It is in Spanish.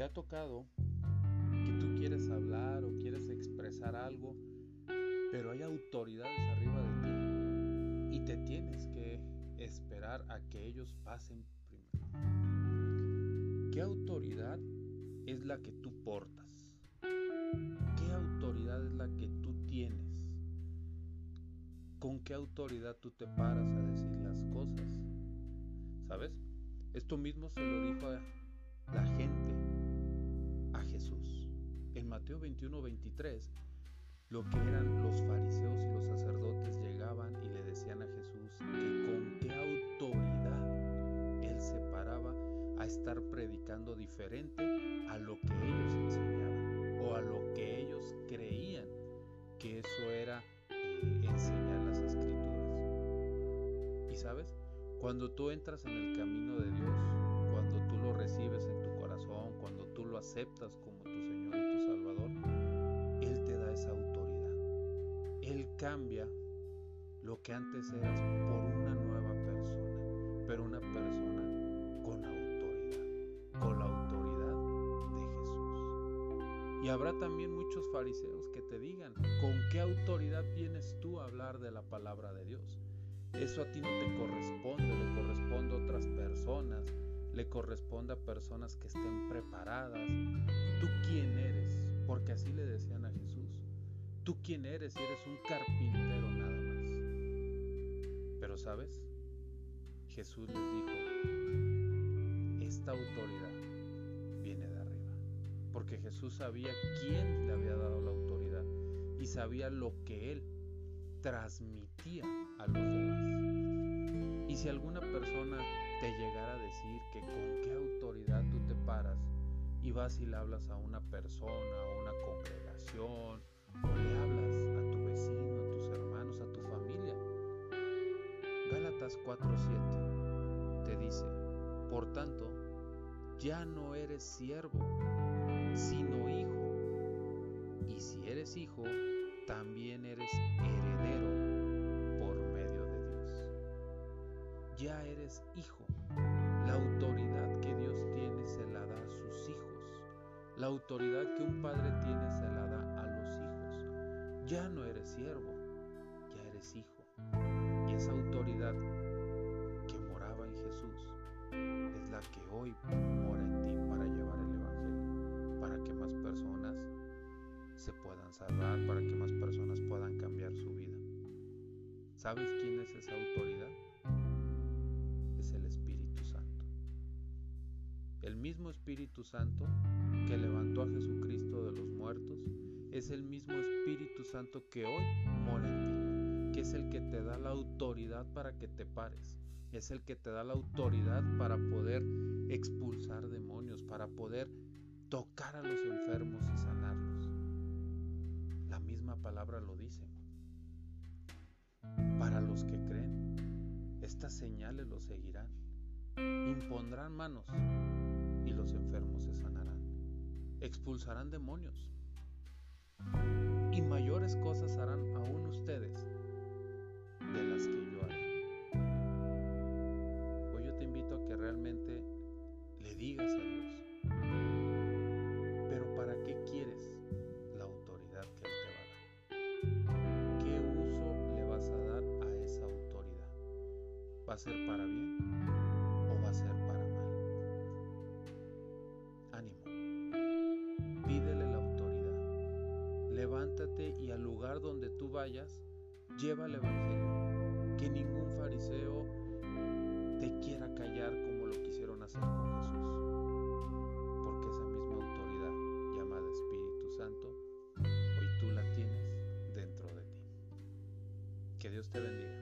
te ha tocado que tú quieres hablar o quieres expresar algo, pero hay autoridades arriba de ti y te tienes que esperar a que ellos pasen primero. ¿Qué autoridad es la que tú portas? ¿Qué autoridad es la que tú tienes? ¿Con qué autoridad tú te paras a decir las cosas? ¿Sabes? Esto mismo se lo dijo a la gente Mateo 21, 23, lo que eran los fariseos y los sacerdotes llegaban y le decían a Jesús que con qué autoridad él se paraba a estar predicando diferente a lo que ellos enseñaban o a lo que ellos creían que eso era eh, enseñar las escrituras. Y sabes, cuando tú entras en el camino de Dios, cuando tú lo recibes en tu corazón, cuando tú lo aceptas como tu Señor cambia lo que antes eras por una nueva persona, pero una persona con autoridad, con la autoridad de Jesús. Y habrá también muchos fariseos que te digan, ¿con qué autoridad vienes tú a hablar de la palabra de Dios? Eso a ti no te corresponde, le corresponde a otras personas, le corresponde a personas que estén preparadas. ¿Tú quién eres? Porque así le decían a Jesús. ¿Tú quién eres? Si eres un carpintero nada más. Pero sabes, Jesús les dijo, esta autoridad viene de arriba. Porque Jesús sabía quién le había dado la autoridad y sabía lo que él transmitía a los demás. Y si alguna persona te llegara a decir que con qué autoridad tú te paras y vas y le hablas a una persona, a una congregación, o le hablas a tu vecino, a tus hermanos, a tu familia. Gálatas 4:7 te dice, por tanto, ya no eres siervo, sino hijo. Y si eres hijo, también eres heredero por medio de Dios. Ya eres hijo. La autoridad que Dios tiene se la da a sus hijos. La autoridad que un padre tiene se Ya no eres siervo, ya eres hijo. Y esa autoridad que moraba en Jesús es la que hoy mora en ti para llevar el Evangelio, para que más personas se puedan salvar, para que más personas puedan cambiar su vida. ¿Sabes quién es esa autoridad? Es el Espíritu Santo. El mismo Espíritu Santo que levantó a Jesucristo de los muertos es el mismo Espíritu Santo que hoy mora en ti, que es el que te da la autoridad para que te pares, es el que te da la autoridad para poder expulsar demonios, para poder tocar a los enfermos y sanarlos palabra lo dice. Para los que creen, estas señales los seguirán. Impondrán manos y los enfermos se sanarán. Expulsarán demonios. Y mayores cosas harán aún ustedes de las que yo haré. Hoy yo te invito a que realmente le digas a Dios, pero ¿para qué quieres ¿Va a ser para bien vayas, lleva el Evangelio. Que ningún fariseo te quiera callar como lo quisieron hacer con Jesús. Porque esa misma autoridad llamada Espíritu Santo, hoy tú la tienes dentro de ti. Que Dios te bendiga